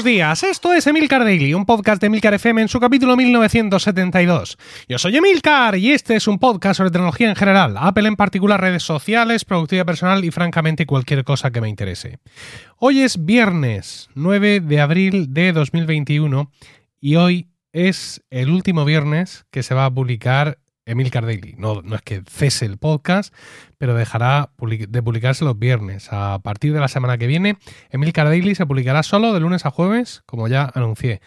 Buenos días, esto es Emilcar Daily, un podcast de Emilcar FM en su capítulo 1972. Yo soy Emilcar y este es un podcast sobre tecnología en general, Apple en particular, redes sociales, productividad personal y francamente cualquier cosa que me interese. Hoy es viernes 9 de abril de 2021 y hoy es el último viernes que se va a publicar Emilcar Daily. No, es que cese el podcast, pero dejará de publicarse los viernes. A partir de la semana que viene, Emilcar Daily se publicará solo de lunes a jueves, como ya anuncié.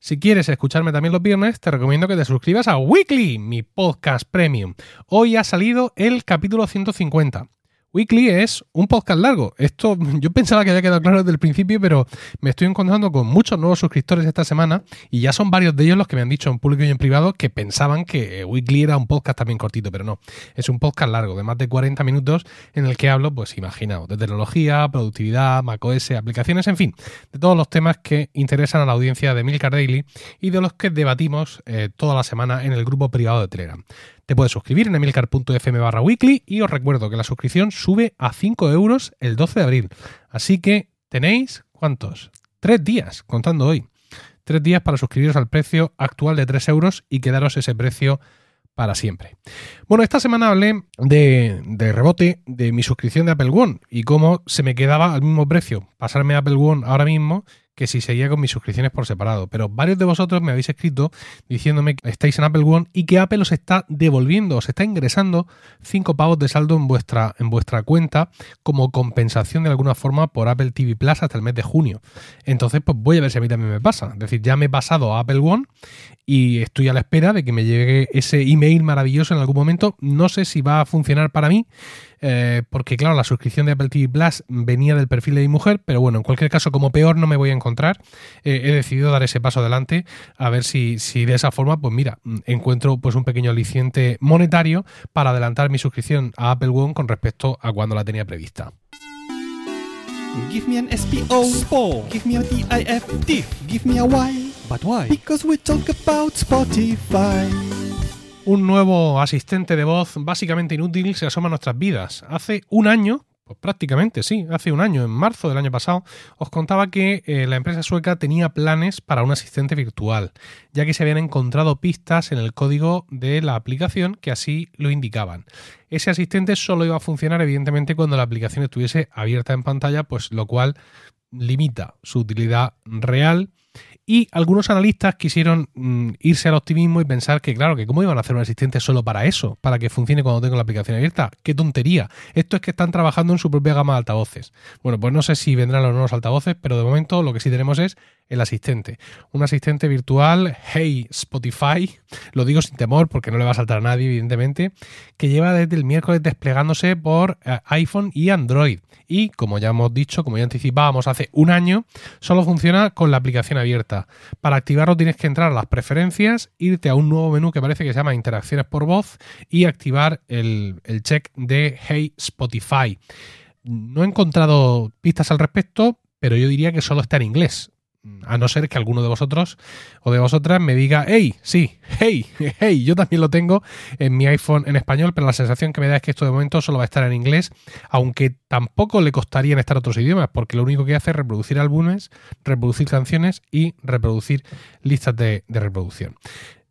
Si quieres escucharme también los viernes, te recomiendo que te suscribas a Weekly, mi podcast premium. Hoy ha salido el capítulo 150. Weekly es un podcast largo. Esto yo pensaba que había quedado claro desde el principio, pero me estoy encontrando con muchos nuevos suscriptores esta semana y ya son varios de ellos los que me han dicho en público y en privado que pensaban que Weekly era un podcast también cortito, pero no. Es un podcast largo, de más de 40 minutos, en el que hablo, pues imaginaos, de tecnología, productividad, macOS, aplicaciones, en fin, de todos los temas que interesan a la audiencia de Milcar Daily y de los que debatimos eh, toda la semana en el grupo privado de Telegram. Te puedes suscribir en emilcar.fm barra weekly y os recuerdo que la suscripción sube a 5 euros el 12 de abril. Así que tenéis, ¿cuántos? Tres días, contando hoy. Tres días para suscribiros al precio actual de 3 euros y quedaros ese precio para siempre. Bueno, esta semana hablé de, de, rebote de mi suscripción de Apple One y cómo se me quedaba al mismo precio pasarme a Apple One ahora mismo que si seguía con mis suscripciones por separado. Pero varios de vosotros me habéis escrito diciéndome que estáis en Apple One y que Apple os está devolviendo, os está ingresando 5 pavos de saldo en vuestra, en vuestra cuenta como compensación de alguna forma por Apple TV Plus hasta el mes de junio. Entonces, pues voy a ver si a mí también me pasa. Es decir, ya me he pasado a Apple One y estoy a la espera de que me llegue ese email maravilloso en algún momento. No sé si va a funcionar para mí. Eh, porque claro, la suscripción de Apple TV Plus venía del perfil de mi mujer, pero bueno, en cualquier caso, como peor no me voy a encontrar, eh, he decidido dar ese paso adelante a ver si, si de esa forma, pues mira, encuentro pues un pequeño aliciente monetario para adelantar mi suscripción a Apple One con respecto a cuando la tenía prevista. Give me an SPO. Give me a Give me a Y. But why? Because we talk about Spotify un nuevo asistente de voz básicamente inútil se asoma a nuestras vidas. Hace un año, pues prácticamente sí, hace un año, en marzo del año pasado, os contaba que eh, la empresa sueca tenía planes para un asistente virtual, ya que se habían encontrado pistas en el código de la aplicación que así lo indicaban. Ese asistente solo iba a funcionar evidentemente cuando la aplicación estuviese abierta en pantalla, pues lo cual limita su utilidad real y algunos analistas quisieron mm, irse al optimismo y pensar que, claro, que cómo iban a hacer un asistente solo para eso, para que funcione cuando tengo la aplicación abierta. ¡Qué tontería! Esto es que están trabajando en su propia gama de altavoces. Bueno, pues no sé si vendrán los nuevos altavoces, pero de momento lo que sí tenemos es el asistente. Un asistente virtual, Hey Spotify, lo digo sin temor porque no le va a saltar a nadie, evidentemente, que lleva desde el miércoles desplegándose por eh, iPhone y Android. Y como ya hemos dicho, como ya anticipábamos hace un año, solo funciona con la aplicación abierta. Para activarlo tienes que entrar a las preferencias, irte a un nuevo menú que parece que se llama Interacciones por voz y activar el, check de Hey Spotify. No he encontrado pistas al respecto, pero yo diría que solo está en inglés a no ser que alguno de vosotros o de vosotras me diga, hey, sí, hey, hey, yo también lo tengo en mi iPhone en español, pero la sensación que me da es que esto de momento solo va a estar en inglés, aunque tampoco le costaría en estar otros idiomas, porque lo único que hace es reproducir álbumes, reproducir canciones y reproducir listas de, de reproducción.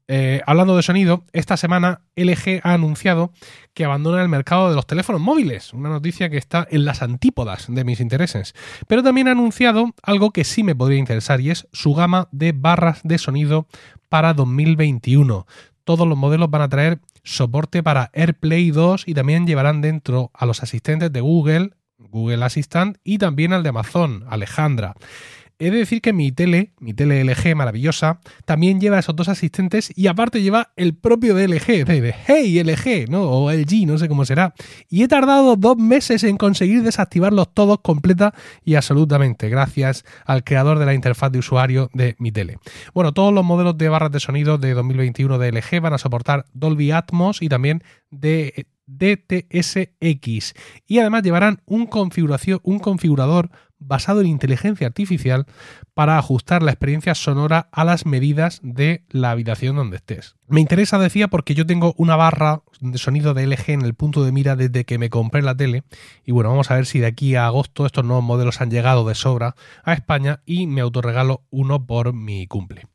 Eh, hablando de sonido, esta semana LG ha anunciado que abandona el mercado de los teléfonos móviles, una noticia que está en las antípodas de mis intereses. Pero también ha anunciado algo que sí me podría interesar y es su gama de barras de sonido para 2021. Todos los modelos van a traer soporte para AirPlay 2 y también llevarán dentro a los asistentes de Google, Google Assistant y también al de Amazon, Alejandra. He de decir que mi tele, mi tele LG maravillosa, también lleva esos dos asistentes y aparte lleva el propio de LG, de Hey LG, ¿no? O LG, no sé cómo será. Y he tardado dos meses en conseguir desactivarlos todos completa y absolutamente, gracias al creador de la interfaz de usuario de mi tele. Bueno, todos los modelos de barras de sonido de 2021 de LG van a soportar Dolby Atmos y también de DTSX y además llevarán un, configuración, un configurador basado en inteligencia artificial para ajustar la experiencia sonora a las medidas de la habitación donde estés. Me interesa, decía, porque yo tengo una barra de sonido de LG en el punto de mira desde que me compré la tele y bueno, vamos a ver si de aquí a agosto estos nuevos modelos han llegado de sobra a España y me autorregalo uno por mi cumple.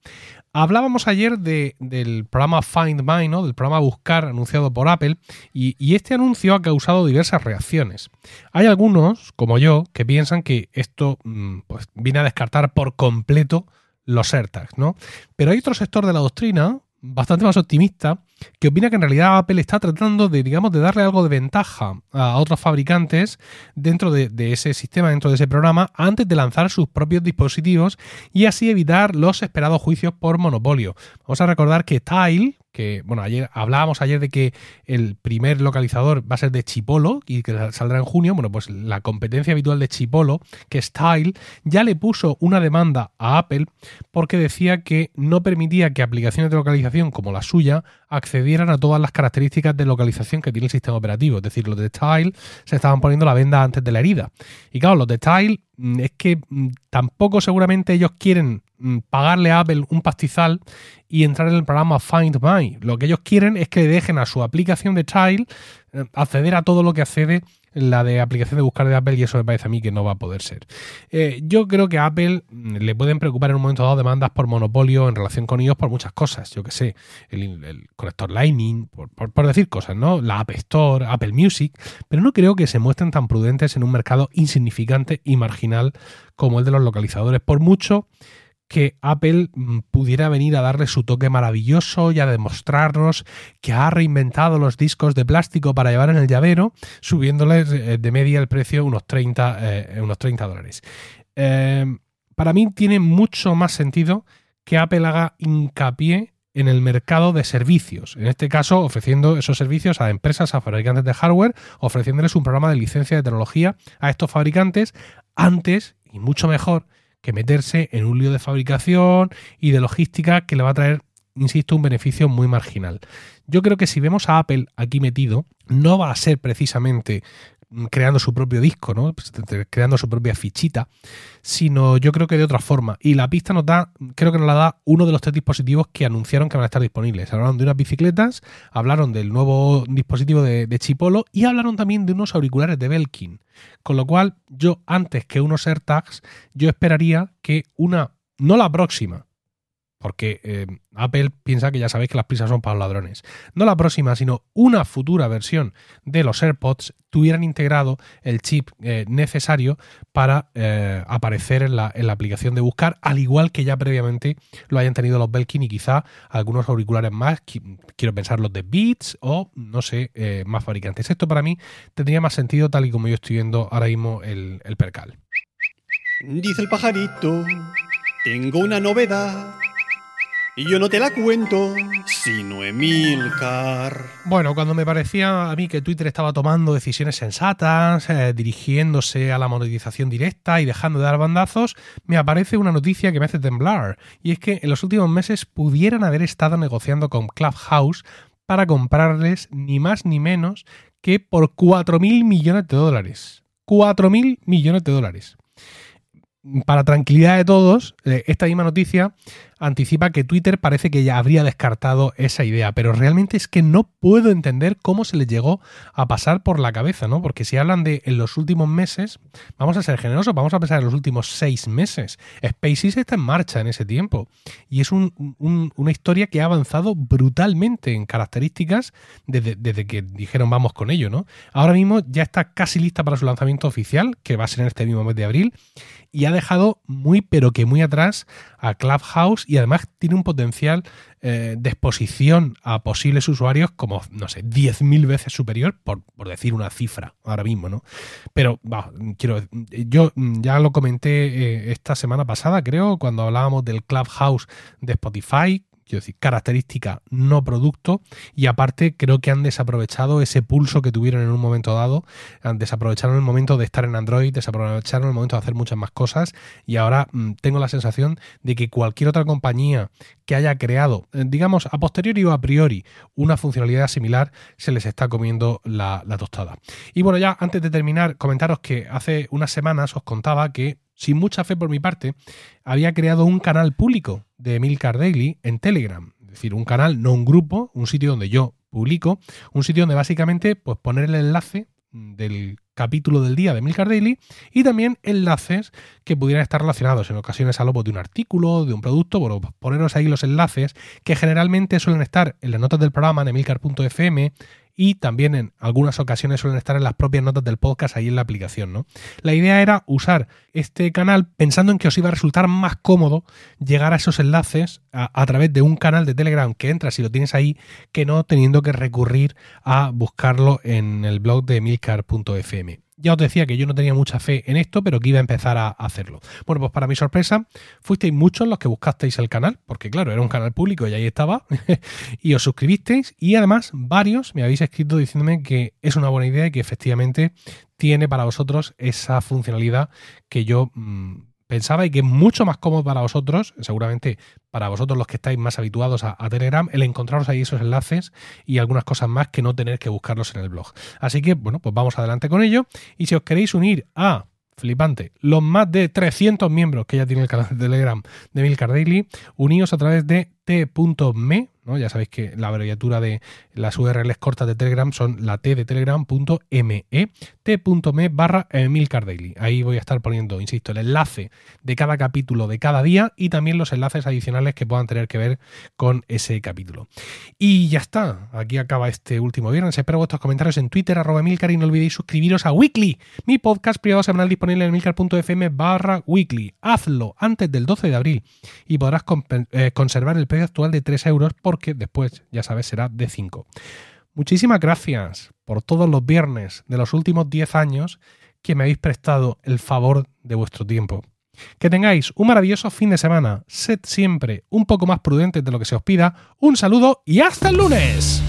Hablábamos ayer del programa Find My, ¿no? del programa Buscar anunciado por Apple, y, este anuncio ha causado diversas reacciones. Hay algunos, como yo, que piensan que esto mm, pues, viene a descartar por completo los AirTags, ¿no? Pero hay otro sector de la doctrina, bastante más optimista, que opina que en realidad Apple está tratando de, digamos, de darle algo de ventaja a otros fabricantes dentro de, de, ese sistema, dentro de ese programa, antes de lanzar sus propios dispositivos y así evitar los esperados juicios por monopolio. Vamos a recordar que Tile, que, bueno, ayer hablábamos ayer de que el primer localizador va a ser de Chipolo y que saldrá en junio. Bueno, pues la competencia habitual de Chipolo, que es Tile, ya le puso una demanda a Apple porque decía que no permitía que aplicaciones de localización como la suya accedieran a todas las características de localización que tiene el sistema operativo. Es decir, los de Tile se estaban poniendo la venda antes de la herida. Y claro, los de Tile mm, es que mm, tampoco seguramente ellos quieren mm, pagarle a Apple un pastizal y entrar en el programa Find My. Lo que ellos quieren es que dejen a su aplicación de Tile eh, acceder a todo lo que accede la de aplicación de buscar de Apple y eso me parece a mí que no va a poder ser. Eh, yo creo que a Apple mm, le pueden preocupar en un momento dado demandas por monopolio en relación con ellos por muchas cosas, yo que sé, el, conector Lightning, por, decir cosas, ¿no? La App Store, Apple Music, pero no creo que se muestren tan prudentes en un mercado insignificante y marginal como el de los localizadores, por mucho que Apple mm, pudiera venir a darle su toque maravilloso y a demostrarnos que ha reinventado los discos de plástico para llevar en el llavero, subiéndoles eh, de media el precio unos 30, eh, unos 30 dólares. Em, para mí tiene mucho más sentido que Apple haga hincapié en el mercado de servicios, en este caso ofreciendo esos servicios a empresas, a fabricantes de hardware, ofreciéndoles un programa de licencia de tecnología a estos fabricantes antes y mucho mejor que meterse en un lío de fabricación y de logística que le va a traer, insisto, un beneficio muy marginal. Yo creo que si vemos a Apple aquí metido, no va a ser precisamente creando su propio disco, ¿no? Pues, creando su propia fichita, sino yo creo que de otra forma. Y la pista nos da, creo que nos la da uno de los tres dispositivos que anunciaron que van a estar disponibles. Hablaron de unas bicicletas, hablaron del nuevo dispositivo de, de Chipolo y hablaron también de unos auriculares de Belkin. Con lo cual, yo antes que unos AirTags, yo esperaría que una, no la próxima, porque eh, Apple piensa que ya sabéis que las prisas son para los ladrones. No la próxima, sino una futura versión de los AirPods tuvieran integrado el chip eh, necesario para eh, aparecer en la, aplicación de buscar, al igual que ya previamente lo hayan tenido los Belkin y quizá algunos auriculares más, quiero pensar los de Beats o no sé, más fabricantes. Esto para mí tendría más sentido tal y como yo estoy viendo ahora mismo el, el percal. Dice el pajarito, tengo una novedad. Y yo no te la cuento, sino Emilcar. Bueno, cuando me parecía a mí que Twitter estaba tomando decisiones sensatas, eh, dirigiéndose a la monetización directa y dejando de dar bandazos, me aparece una noticia que me hace temblar. Y es que en los últimos meses pudieran haber estado negociando con Clubhouse para comprarles ni más ni menos que por 4.000 millones de dólares. 4.000 millones de dólares para tranquilidad de todos, eh, esta misma noticia anticipa que Twitter parece que ya habría descartado esa idea, pero realmente es que no puedo entender cómo se le llegó a pasar por la cabeza, ¿no? Porque si hablan de en los últimos meses, vamos a ser generosos, vamos a pensar en los últimos seis meses. SpaceX está en marcha en ese tiempo y es una historia que ha avanzado brutalmente en características desde, desde que dijeron vamos con ello, ¿no? Ahora mismo ya está casi lista para su lanzamiento oficial, que va a ser en este mismo mes de abril, y ha dejado muy pero que muy atrás a Clubhouse y además tiene un potencial eh, de exposición a posibles usuarios como, no sé, 10.000 veces superior, por, decir una cifra ahora mismo, ¿no? Pero, quiero, yo ya lo comenté eh, esta semana pasada, creo, cuando hablábamos del Clubhouse de Spotify, quiero decir, característica, no producto, y aparte creo que han desaprovechado ese pulso que tuvieron en un momento dado, desaprovecharon el momento de estar en Android, desaprovecharon el momento de hacer muchas más cosas, y ahora mm, tengo la sensación de que cualquier otra compañía que haya creado, eh, digamos, a posteriori o a priori, una funcionalidad similar, se les está comiendo la, tostada. Y bueno, ya antes de terminar, comentaros que hace unas semanas os contaba que sin mucha fe por mi parte, había creado un canal público de Milcar Daily en Telegram. Es decir, un canal, no un grupo, un sitio donde yo publico, un sitio donde básicamente pues, poner el enlace del capítulo del día de Milcar Daily y también enlaces que pudieran estar relacionados en ocasiones a lobo de un artículo, de un producto, bueno, pues poneros ahí los enlaces que generalmente suelen estar en las notas del programa en emilcar.fm y también en algunas ocasiones suelen estar en las propias notas del podcast ahí en la aplicación, ¿no? La idea era usar este canal pensando en que os iba a resultar más cómodo llegar a esos enlaces a, a través de un canal de Telegram que entras y lo tienes ahí, que no teniendo que recurrir a buscarlo en el blog de milcar.fm. Ya os decía que yo no tenía mucha fe en esto, pero que iba a empezar a hacerlo. Bueno, pues para mi sorpresa, fuisteis muchos los que buscasteis el canal, porque claro, era un canal público y ahí estaba, y os suscribisteis, y además varios me habéis escrito diciéndome que es una buena idea y que efectivamente tiene para vosotros esa funcionalidad que yo mmm, pensaba y que es mucho más cómodo para vosotros, seguramente para vosotros los que estáis más habituados a, a, Telegram, el encontraros ahí esos enlaces y algunas cosas más que no tener que buscarlos en el blog. Así que, bueno, pues vamos adelante con ello. Y si os queréis unir a flipante, los más de 300 miembros que ya tiene el canal de Telegram de Milcar Daily, uníos a través de t.me. Ya sabéis que la abreviatura de las URLs cortas de Telegram son la t de telegram.me, t.me barra Daily. Ahí voy a estar poniendo, insisto, el enlace de cada capítulo de cada día y también los enlaces adicionales que puedan tener que ver con ese capítulo. Y ya está, aquí acaba este último viernes. Espero vuestros comentarios en Twitter, arroba Milcar y no olvidéis suscribiros a Weekly, mi podcast privado semanal disponible en milcar.fm barra Weekly. Hazlo antes del 12 de abril y podrás eh, conservar el actual de 3 euros porque después, ya sabes, será de 5. Muchísimas gracias por todos los viernes de los últimos 10 años que me habéis prestado el favor de vuestro tiempo. Que tengáis un maravilloso fin de semana. Sed siempre un poco más prudentes de lo que se os pida. Un saludo y hasta el lunes.